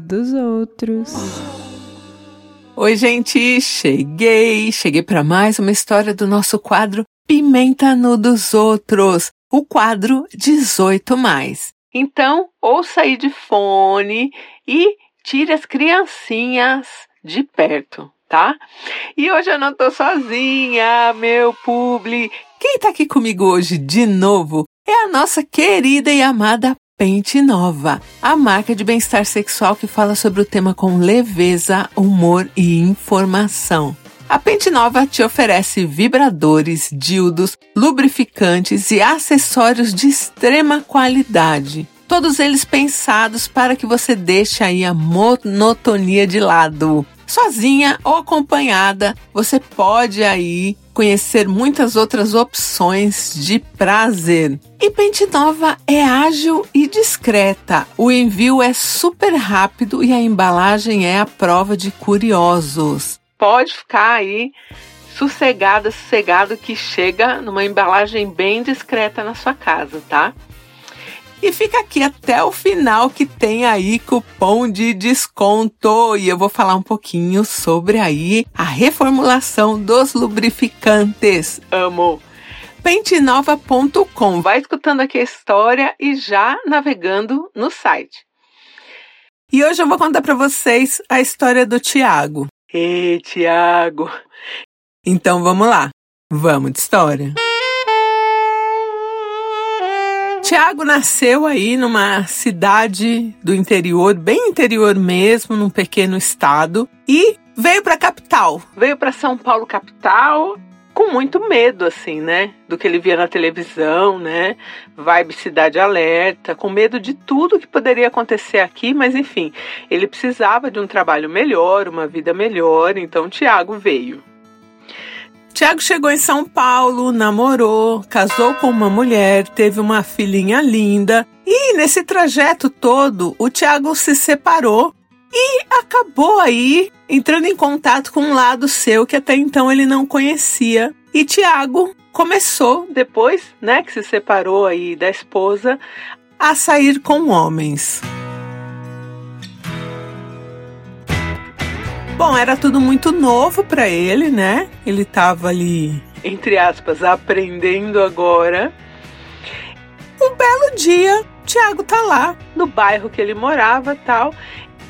dos outros. Oi, gente, cheguei, cheguei para mais uma história do nosso quadro Pimenta no dos outros, o quadro 18 mais. Então, ouça aí de fone e tire as criancinhas de perto, tá? E hoje eu não tô sozinha, meu publi. Quem tá aqui comigo hoje de novo é a nossa querida e amada Pente Nova, a marca de bem-estar sexual que fala sobre o tema com leveza, humor e informação. A Pente Nova te oferece vibradores, dildos, lubrificantes e acessórios de extrema qualidade. Todos eles pensados para que você deixe aí a monotonia de lado. Sozinha ou acompanhada, você pode aí conhecer muitas outras opções de prazer. E Pente Nova é ágil e discreta. O envio é super rápido e a embalagem é a prova de curiosos. Pode ficar aí sossegada, sossegado que chega numa embalagem bem discreta na sua casa, tá? E fica aqui até o final que tem aí cupom de desconto. E eu vou falar um pouquinho sobre aí a reformulação dos lubrificantes. Amo! pentenova.com. Vai escutando aqui a história e já navegando no site. E hoje eu vou contar para vocês a história do Tiago. Ê, Tiago! Então vamos lá, vamos de história. Tiago nasceu aí numa cidade do interior, bem interior mesmo, num pequeno estado, e veio para a capital. Veio para São Paulo capital com muito medo, assim, né? Do que ele via na televisão, né? Vibe Cidade Alerta, com medo de tudo que poderia acontecer aqui, mas enfim, ele precisava de um trabalho melhor, uma vida melhor, então Tiago veio. Tiago chegou em São Paulo, namorou, casou com uma mulher, teve uma filhinha linda. E nesse trajeto todo, o Tiago se separou e acabou aí entrando em contato com um lado seu que até então ele não conhecia. E Tiago começou, depois, né, que se separou aí da esposa, a sair com homens. Bom, era tudo muito novo para ele, né? Ele estava ali, entre aspas, aprendendo agora. Um belo dia, Tiago tá lá no bairro que ele morava, tal,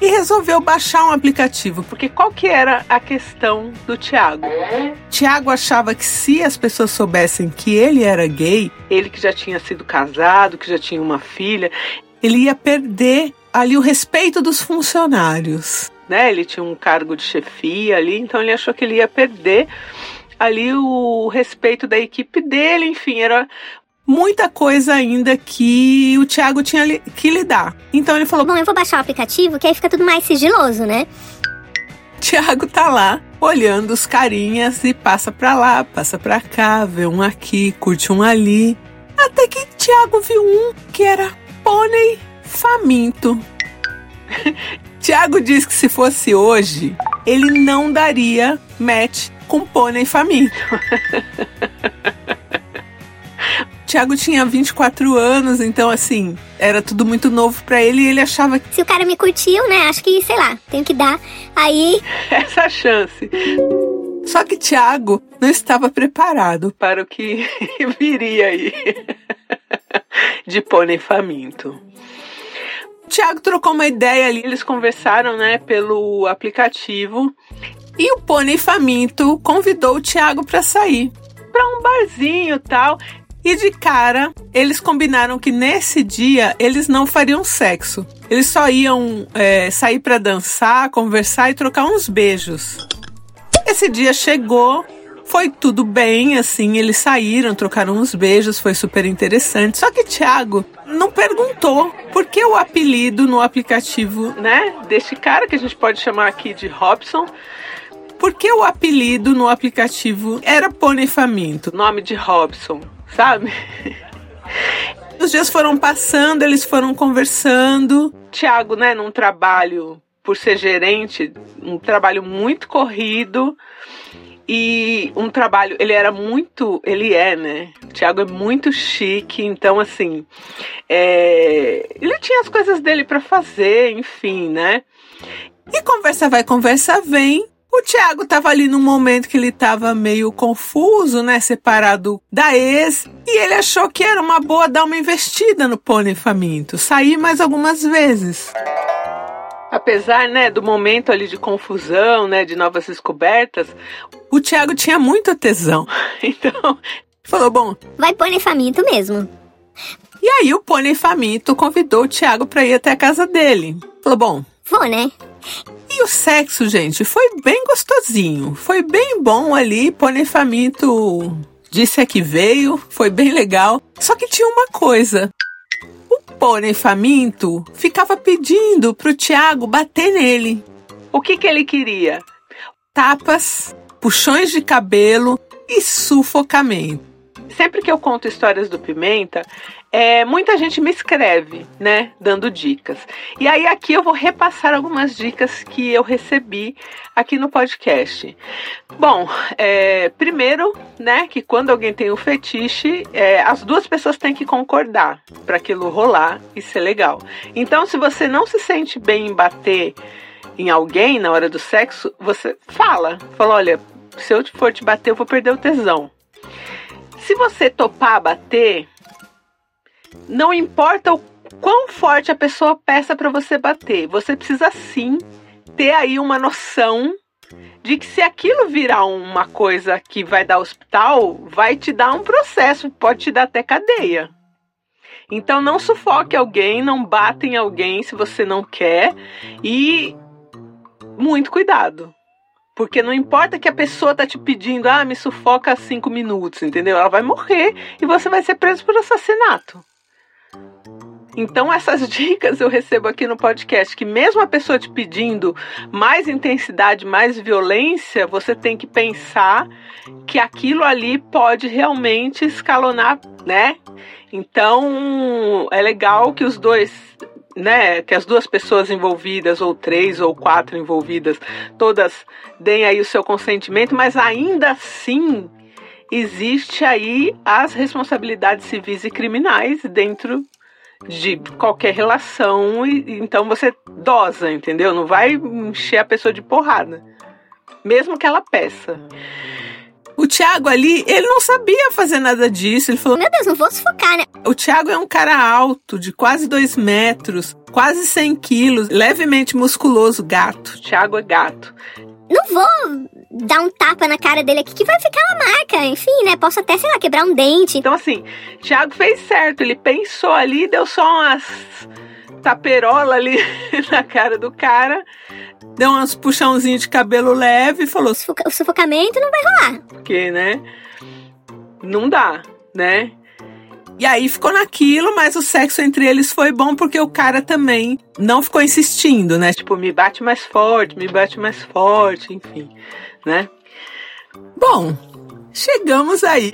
e resolveu baixar um aplicativo, porque qual que era a questão do Tiago? Tiago achava que se as pessoas soubessem que ele era gay, ele que já tinha sido casado, que já tinha uma filha, ele ia perder ali o respeito dos funcionários né? Ele tinha um cargo de chefia ali, então ele achou que ele ia perder ali o respeito da equipe dele, enfim, era muita coisa ainda que o Thiago tinha que lidar. Então ele falou: Bom, eu vou baixar o aplicativo que aí fica tudo mais sigiloso, né? Thiago tá lá olhando os carinhas e passa pra lá, passa pra cá, vê um aqui, curte um ali. Até que Thiago viu um que era pônei faminto. Tiago diz que se fosse hoje, ele não daria match com pônei faminto. Tiago tinha 24 anos, então assim, era tudo muito novo para ele e ele achava que. Se o cara me curtiu, né? Acho que, sei lá, tenho que dar aí. Essa chance. Só que Tiago não estava preparado para o que viria aí de pônei faminto. Tiago trocou uma ideia ali, eles conversaram, né, pelo aplicativo. E o Pônei Faminto convidou o Tiago para sair para um barzinho tal. E de cara, eles combinaram que nesse dia eles não fariam sexo. Eles só iam é, sair para dançar, conversar e trocar uns beijos. Esse dia chegou, foi tudo bem, assim, eles saíram, trocaram uns beijos, foi super interessante. Só que Thiago não perguntou por que o apelido no aplicativo, né, desse cara que a gente pode chamar aqui de Robson. Por que o apelido no aplicativo era Pônei Faminto, nome de Robson, sabe? Os dias foram passando, eles foram conversando. Tiago, né, num trabalho, por ser gerente, um trabalho muito corrido e um trabalho, ele era muito, ele é, né? O Thiago é muito chique, então assim, é, ele tinha as coisas dele para fazer, enfim, né? E conversa vai, conversa vem. O Thiago tava ali num momento que ele tava meio confuso, né? Separado da ex. E ele achou que era uma boa dar uma investida no pônei faminto. Sair mais algumas vezes. Apesar, né, do momento ali de confusão, né, de novas descobertas, o Thiago tinha muito tesão. Então, falou, bom... Vai pônei faminto mesmo. E aí o pônei faminto convidou o Thiago para ir até a casa dele. Falou, bom... Vou, né? E o sexo, gente, foi bem gostosinho. Foi bem bom ali. Pônei faminto disse que veio, foi bem legal. Só que tinha uma coisa. O pônei faminto ficava pedindo pro Tiago bater nele. O que que ele queria? Tapas, puxões de cabelo e sufocamento sempre que eu conto histórias do Pimenta, é, muita gente me escreve, né, dando dicas. E aí aqui eu vou repassar algumas dicas que eu recebi aqui no podcast. Bom, é, primeiro, né, que quando alguém tem um fetiche, é, as duas pessoas têm que concordar para aquilo rolar e ser legal. Então, se você não se sente bem em bater em alguém na hora do sexo, você fala, fala, olha, se eu for te bater, eu vou perder o tesão. Se você topar bater, não importa o quão forte a pessoa peça para você bater, você precisa sim ter aí uma noção de que se aquilo virar uma coisa que vai dar hospital, vai te dar um processo, pode te dar até cadeia. Então não sufoque alguém, não bata em alguém se você não quer e muito cuidado. Porque não importa que a pessoa tá te pedindo, ah, me sufoca cinco minutos, entendeu? Ela vai morrer e você vai ser preso por assassinato. Então, essas dicas eu recebo aqui no podcast, que mesmo a pessoa te pedindo mais intensidade, mais violência, você tem que pensar que aquilo ali pode realmente escalonar, né? Então, é legal que os dois né, que as duas pessoas envolvidas, ou três ou quatro envolvidas, todas deem aí o seu consentimento, mas ainda assim existe aí as responsabilidades civis e criminais dentro de qualquer relação, e então você dosa, entendeu? Não vai encher a pessoa de porrada, mesmo que ela peça. O Thiago ali, ele não sabia fazer nada disso. Ele falou: Meu Deus, não vou sufocar, né? O Thiago é um cara alto, de quase dois metros, quase 100 quilos, levemente musculoso, gato. O Thiago é gato. Não vou dar um tapa na cara dele aqui que vai ficar uma marca. Enfim, né? Posso até, sei lá, quebrar um dente. Então, assim, Thiago fez certo. Ele pensou ali, deu só umas taperola ali na cara do cara deu uns puxãozinhos de cabelo leve e falou: O sufocamento não vai rolar. Porque, né? Não dá, né? E aí ficou naquilo, mas o sexo entre eles foi bom porque o cara também não ficou insistindo, né? Tipo, me bate mais forte, me bate mais forte, enfim, né? Bom, chegamos aí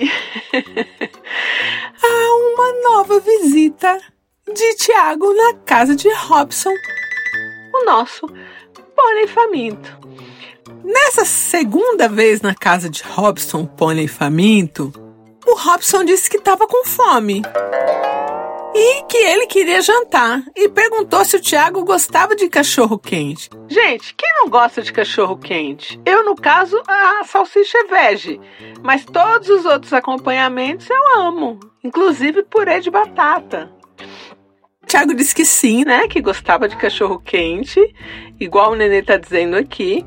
a uma nova visita de Tiago na casa de Robson, o nosso pônei faminto. Nessa segunda vez na casa de Robson, pônei faminto, o Robson disse que estava com fome e que ele queria jantar e perguntou se o Tiago gostava de cachorro quente. Gente, quem não gosta de cachorro quente? Eu, no caso, a salsicha é vege, mas todos os outros acompanhamentos eu amo, inclusive purê de batata. Tiago disse que sim, né? Que gostava de cachorro quente, igual o Nenê tá dizendo aqui.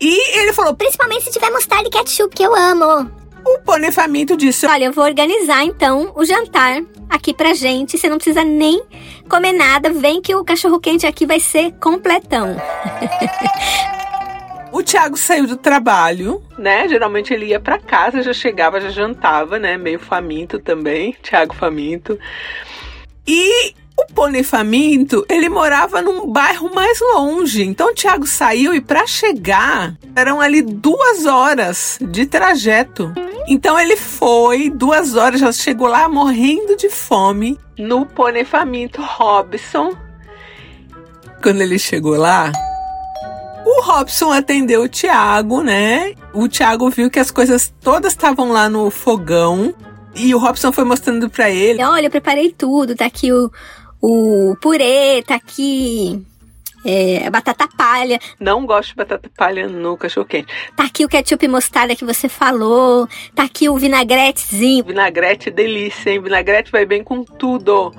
E ele falou: Principalmente se tiver mostarda e ketchup, que eu amo. O Pônei Faminto disse: Olha, eu vou organizar então o jantar aqui pra gente. Você não precisa nem comer nada. Vem que o cachorro quente aqui vai ser completão. O Thiago saiu do trabalho, né? Geralmente ele ia para casa, já chegava, já jantava, né? Meio faminto também, Thiago faminto. E o Pônei Faminto, ele morava num bairro mais longe. Então o Thiago saiu e para chegar eram ali duas horas de trajeto. Então ele foi, duas horas, já chegou lá morrendo de fome no Pônei Faminto Robson. Quando ele chegou lá, o Robson atendeu o Thiago, né? O Thiago viu que as coisas todas estavam lá no fogão. E o Robson foi mostrando para ele. Olha, eu preparei tudo, tá aqui o, o purê, tá aqui é, batata palha. Não gosto de batata palha no cachorro quente. Tá aqui o ketchup e mostarda que você falou. Tá aqui o vinagretezinho. Vinagrete delícia, hein? Vinagrete vai bem com tudo.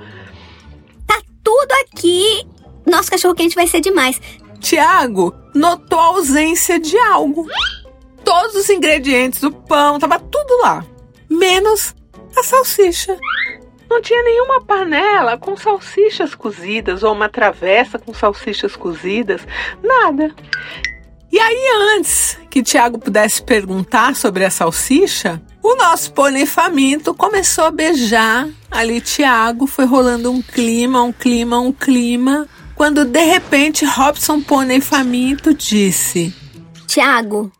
Tá tudo aqui. Nosso cachorro quente vai ser demais. Tiago notou a ausência de algo. Todos os ingredientes do pão, tava tudo lá, menos a salsicha. Não tinha nenhuma panela com salsichas cozidas ou uma travessa com salsichas cozidas, nada. E aí, antes que Tiago pudesse perguntar sobre a salsicha, o nosso pônei faminto começou a beijar ali Tiago, foi rolando um clima, um clima, um clima, quando de repente Robson Pônei faminto disse: Tiago,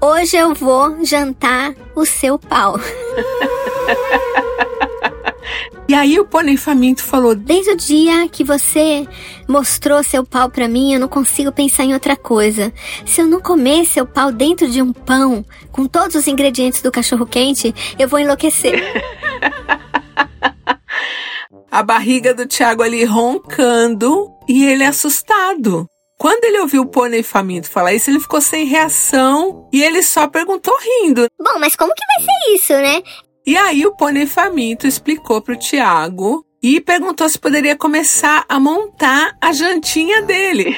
hoje eu vou jantar o seu pau. E aí o pônei faminto falou: Desde o dia que você mostrou seu pau para mim, eu não consigo pensar em outra coisa. Se eu não comer seu pau dentro de um pão com todos os ingredientes do cachorro quente, eu vou enlouquecer. A barriga do Tiago ali roncando e ele assustado. Quando ele ouviu o pônei faminto falar isso, ele ficou sem reação e ele só perguntou rindo. Bom, mas como que vai ser isso, né? E aí o pônei faminto explicou para o Tiago e perguntou se poderia começar a montar a jantinha dele.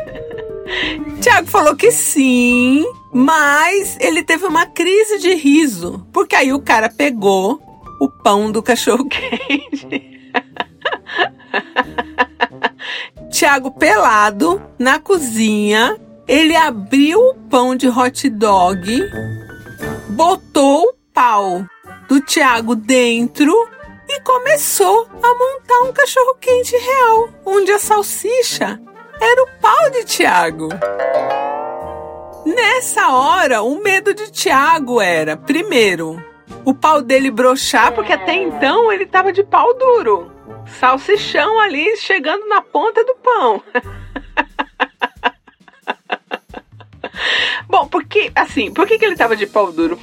Tiago falou que sim, mas ele teve uma crise de riso, porque aí o cara pegou o pão do cachorro quente. Tiago pelado na cozinha, ele abriu o pão de hot dog, botou pau do Tiago dentro e começou a montar um cachorro quente real, onde a salsicha era o pau de Tiago. Nessa hora, o medo de Tiago era, primeiro, o pau dele brochar, porque até então ele estava de pau duro. Salsichão ali chegando na ponta do pão. Bom, porque, assim, por que, que ele estava de pau duro?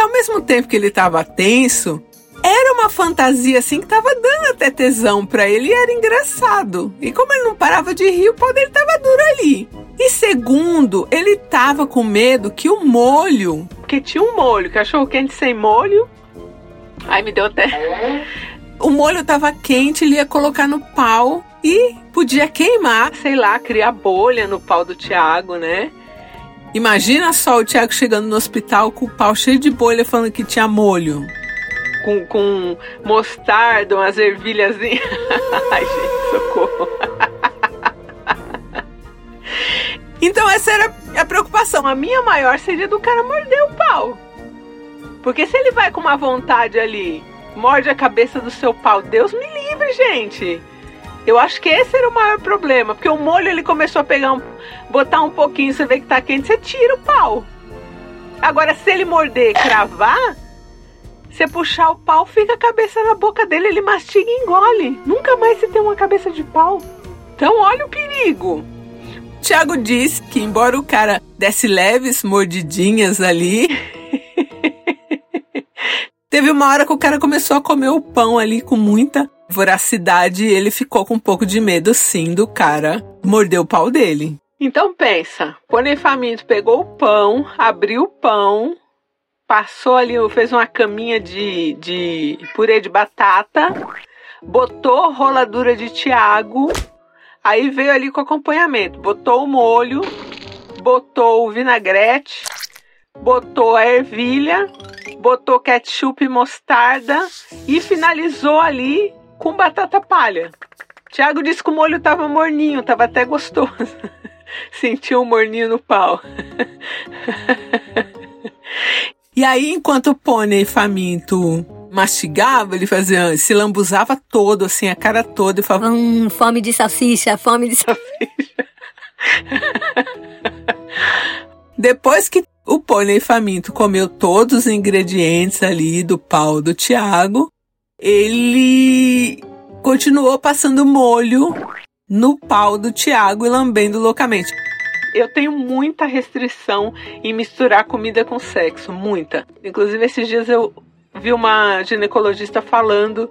Ao mesmo tempo que ele estava tenso, era uma fantasia assim que tava dando até tesão pra ele e era engraçado. E como ele não parava de rir, o pau dele tava duro ali. E segundo, ele tava com medo que o molho. Porque tinha um molho, cachorro quente sem molho. Ai, me deu até. O molho tava quente, ele ia colocar no pau e podia queimar, sei lá, criar bolha no pau do Thiago, né? Imagina só o Thiago chegando no hospital com o pau cheio de bolha falando que tinha molho. Com, com mostarda, umas ervilhazinhas. Ai, gente, socorro. então essa era a preocupação. A minha maior seria do cara morder o pau. Porque se ele vai com uma vontade ali, morde a cabeça do seu pau, Deus me livre, gente. Eu acho que esse era o maior problema, porque o molho ele começou a pegar um, botar um pouquinho, você vê que tá quente, você tira o pau. Agora, se ele morder, cravar, você puxar o pau, fica a cabeça na boca dele, ele mastiga e engole. Nunca mais você tem uma cabeça de pau. Então, olha o perigo. Tiago disse que, embora o cara desse leves mordidinhas ali, teve uma hora que o cara começou a comer o pão ali com muita voracidade, ele ficou com um pouco de medo, sim, do cara morder o pau dele. Então pensa, Pônei Faminto pegou o pão, abriu o pão, passou ali, fez uma caminha de, de purê de batata, botou roladura de Tiago, aí veio ali com acompanhamento, botou o molho, botou o vinagrete, botou a ervilha, botou ketchup e mostarda e finalizou ali com batata palha. Tiago disse que o molho tava morninho, tava até gostoso. Sentiu um morninho no pau. e aí, enquanto o pônei faminto mastigava, ele fazia, se lambuzava todo, assim, a cara toda, e falava: Hum, fome de salsicha, fome de salsicha. Depois que o pônei faminto comeu todos os ingredientes ali do pau do Tiago, ele continuou passando molho no pau do Tiago e lambendo loucamente. Eu tenho muita restrição em misturar comida com sexo, muita. Inclusive, esses dias eu vi uma ginecologista falando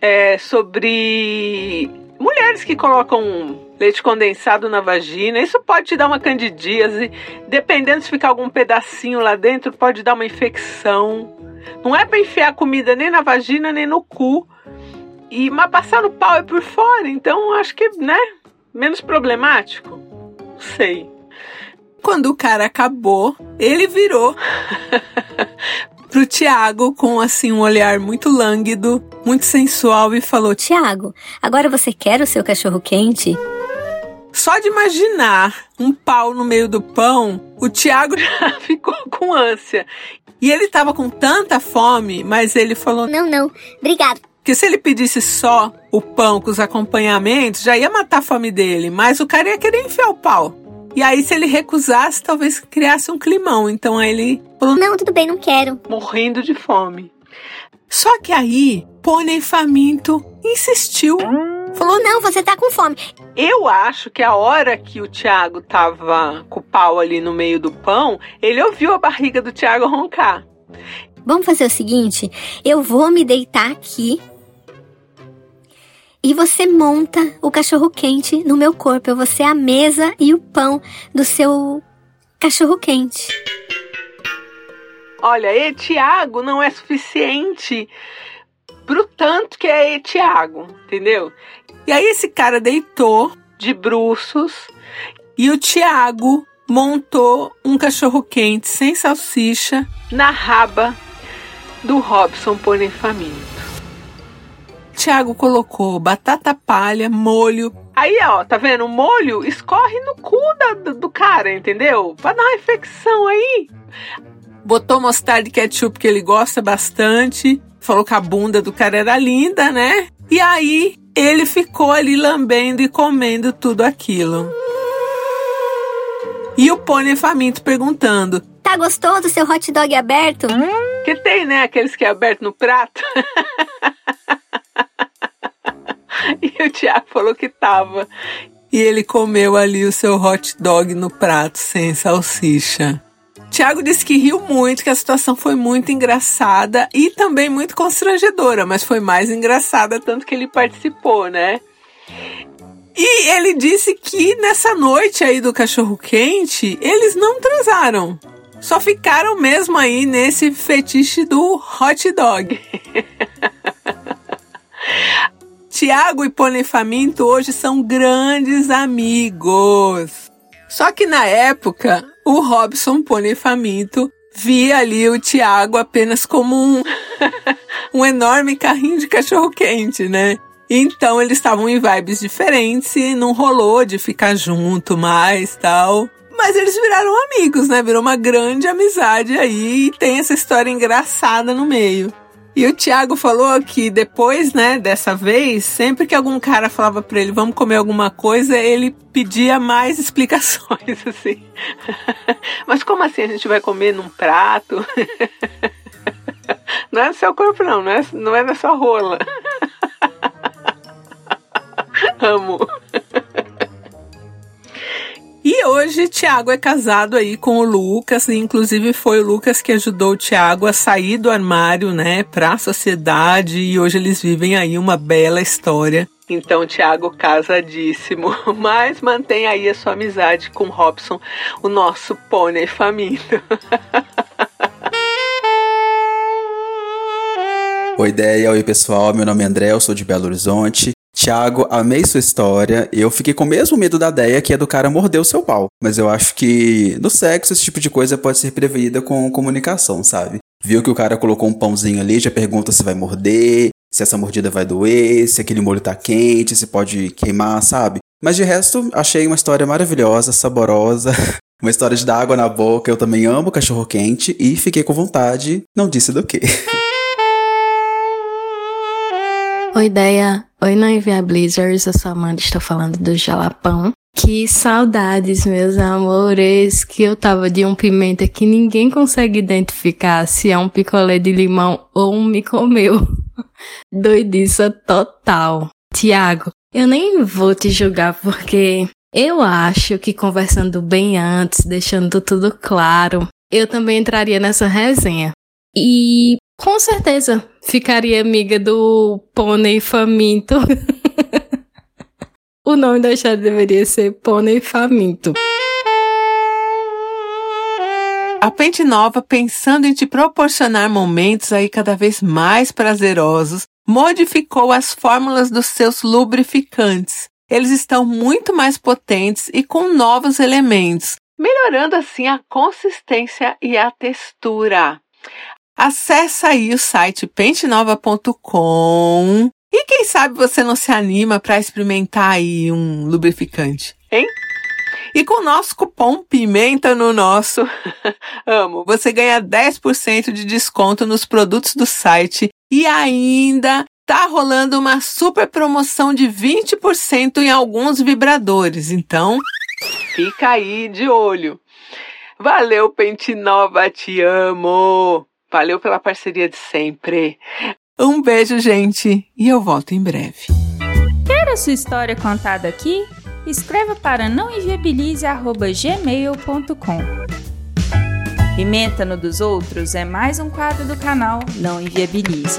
é, sobre mulheres que colocam leite condensado na vagina, isso pode te dar uma candidíase, dependendo se ficar algum pedacinho lá dentro, pode dar uma infecção. Não é para enfiar comida nem na vagina nem no cu. E mas passar no pau é por fora, então acho que, né, menos problemático. Não sei. Quando o cara acabou, ele virou pro Tiago com assim um olhar muito lânguido, muito sensual e falou: Tiago, agora você quer o seu cachorro quente? Só de imaginar um pau no meio do pão, o Tiago já ficou com ânsia. E ele tava com tanta fome, mas ele falou: Não, não, obrigado. Que se ele pedisse só o pão com os acompanhamentos, já ia matar a fome dele, mas o cara ia querer enfiar o pau. E aí, se ele recusasse, talvez criasse um climão. Então aí ele falou: Não, tudo bem, não quero. Morrendo de fome. Só que aí, Pônei Faminto insistiu. Falou: Não, você tá com fome. Eu acho que a hora que o Tiago tava com o pau ali no meio do pão, ele ouviu a barriga do Tiago roncar. Vamos fazer o seguinte: eu vou me deitar aqui e você monta o cachorro quente no meu corpo. Eu vou ser a mesa e o pão do seu cachorro quente. Olha, e Tiago não é suficiente pro tanto que é Tiago, entendeu? E aí esse cara deitou de bruços e o Tiago montou um cachorro quente sem salsicha na raba do Robson Pônei Faminto. Tiago colocou batata palha, molho. Aí, ó, tá vendo? O molho escorre no cu da, do, cara, entendeu? Pra dar uma infecção aí. Botou mostarda e ketchup que ele gosta bastante. Falou que a bunda do cara era linda, né? E aí ele ficou ali lambendo e comendo tudo aquilo. E o pônei faminto perguntando: Tá gostoso seu hot dog aberto? Que tem, né? Aqueles que é aberto no prato. E o Tiago falou que tava. E ele comeu ali o seu hot dog no prato sem salsicha. Tiago disse que riu muito, que a situação foi muito engraçada e também muito constrangedora, mas foi mais engraçada tanto que ele participou, né? E ele disse que nessa noite aí do cachorro quente, eles não transaram. Só ficaram mesmo aí nesse fetiche do hot dog. Tiago e Pônei Faminto hoje são grandes amigos. Só que na época, o Robson Pônei Faminto via ali o Tiago apenas como um, um enorme carrinho de cachorro-quente, né? Então eles estavam em vibes diferentes e não rolou de ficar junto mais tal. Mas eles viraram amigos, né? Virou uma grande amizade aí e tem essa história engraçada no meio. E o Thiago falou que depois, né, dessa vez, sempre que algum cara falava para ele, vamos comer alguma coisa, ele pedia mais explicações, assim. Mas como assim a gente vai comer num prato? Não é no seu corpo, não, não é, não é na sua rola. Amo. E hoje Tiago é casado aí com o Lucas, e inclusive foi o Lucas que ajudou o Tiago a sair do armário, né, para a sociedade, e hoje eles vivem aí uma bela história. Então, Tiago casadíssimo, mas mantém aí a sua amizade com Robson, o nosso pônei faminto. Oi, ideia, oi pessoal, meu nome é André, eu sou de Belo Horizonte Tiago, amei sua história. Eu fiquei com o mesmo medo da ideia que é do cara morder o seu pau. Mas eu acho que no sexo esse tipo de coisa pode ser prevenida com comunicação, sabe? Viu que o cara colocou um pãozinho ali, já pergunta se vai morder, se essa mordida vai doer, se aquele molho tá quente, se pode queimar, sabe? Mas de resto, achei uma história maravilhosa, saborosa, uma história de dar água na boca. Eu também amo cachorro quente e fiquei com vontade, não disse do que. Oi, ideia. Oi, Noivia Blizzards. Eu sou Amanda, estou falando do Jalapão. Que saudades, meus amores, que eu tava de um pimenta que ninguém consegue identificar se é um picolé de limão ou um me comeu. Doidiça total. Tiago, eu nem vou te julgar porque eu acho que conversando bem antes, deixando tudo claro, eu também entraria nessa resenha. E com certeza ficaria amiga do pônei faminto. o nome da história deveria ser Pônei Faminto. A Pente Nova, pensando em te proporcionar momentos aí cada vez mais prazerosos, modificou as fórmulas dos seus lubrificantes. Eles estão muito mais potentes e com novos elementos, melhorando assim a consistência e a textura. Acesse aí o site pentenova.com e quem sabe você não se anima para experimentar aí um lubrificante, hein? E com o nosso cupom PIMENTA no nosso, amo, você ganha 10% de desconto nos produtos do site e ainda tá rolando uma super promoção de 20% em alguns vibradores. Então, fica aí de olho. Valeu, Pente Nova, te amo. Valeu pela parceria de sempre. Um beijo, gente, e eu volto em breve. Quer a sua história contada aqui? escreva para nãoenviabilize.gmail.com. Pimenta no dos outros é mais um quadro do canal Não Enviabilize.